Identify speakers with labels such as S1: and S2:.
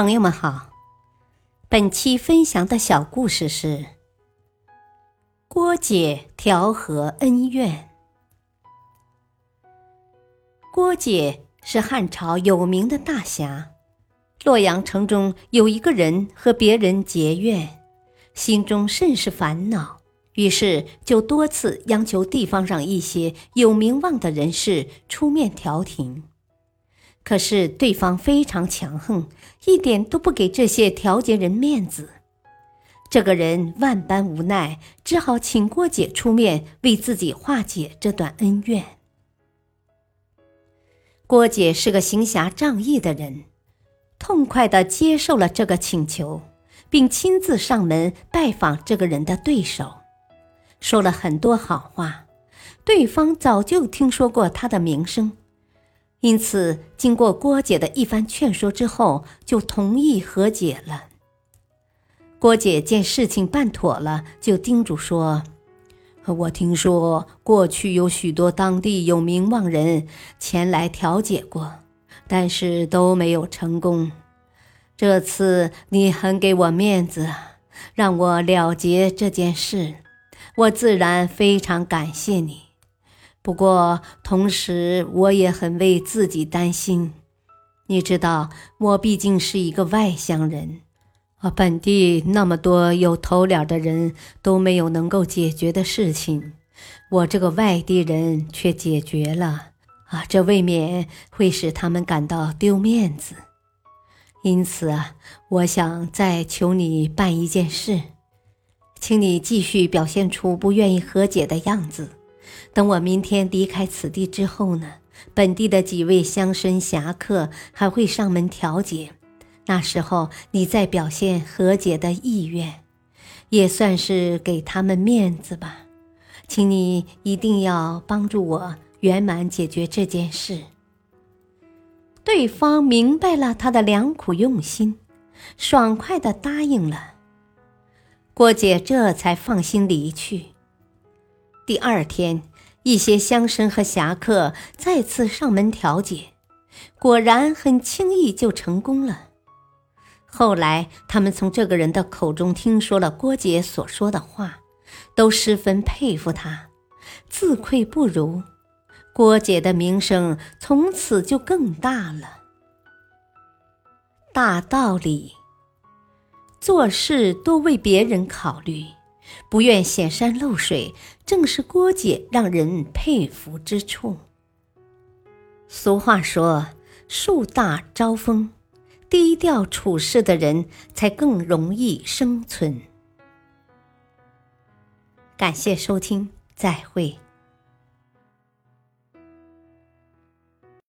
S1: 朋友们好，本期分享的小故事是郭姐调和恩怨。郭姐是汉朝有名的大侠，洛阳城中有一个人和别人结怨，心中甚是烦恼，于是就多次央求地方上一些有名望的人士出面调停。可是对方非常强横，一点都不给这些调解人面子。这个人万般无奈，只好请郭姐出面为自己化解这段恩怨。郭姐是个行侠仗义的人，痛快地接受了这个请求，并亲自上门拜访这个人的对手，说了很多好话。对方早就听说过他的名声。因此，经过郭姐的一番劝说之后，就同意和解了。郭姐见事情办妥了，就叮嘱说：“我听说过去有许多当地有名望人前来调解过，但是都没有成功。这次你很给我面子，让我了结这件事，我自然非常感谢你。”不过，同时我也很为自己担心。你知道，我毕竟是一个外乡人，啊，本地那么多有头脸的人都没有能够解决的事情，我这个外地人却解决了，啊，这未免会使他们感到丢面子。因此啊，我想再求你办一件事，请你继续表现出不愿意和解的样子。等我明天离开此地之后呢，本地的几位乡绅侠客还会上门调解，那时候你再表现和解的意愿，也算是给他们面子吧。请你一定要帮助我圆满解决这件事。对方明白了他的良苦用心，爽快的答应了。郭姐这才放心离去。第二天。一些乡绅和侠客再次上门调解，果然很轻易就成功了。后来，他们从这个人的口中听说了郭姐所说的话，都十分佩服他，自愧不如。郭姐的名声从此就更大了。大道理，做事多为别人考虑。不愿显山露水，正是郭姐让人佩服之处。俗话说：“树大招风，低调处事的人才更容易生存。”感谢收听，再会。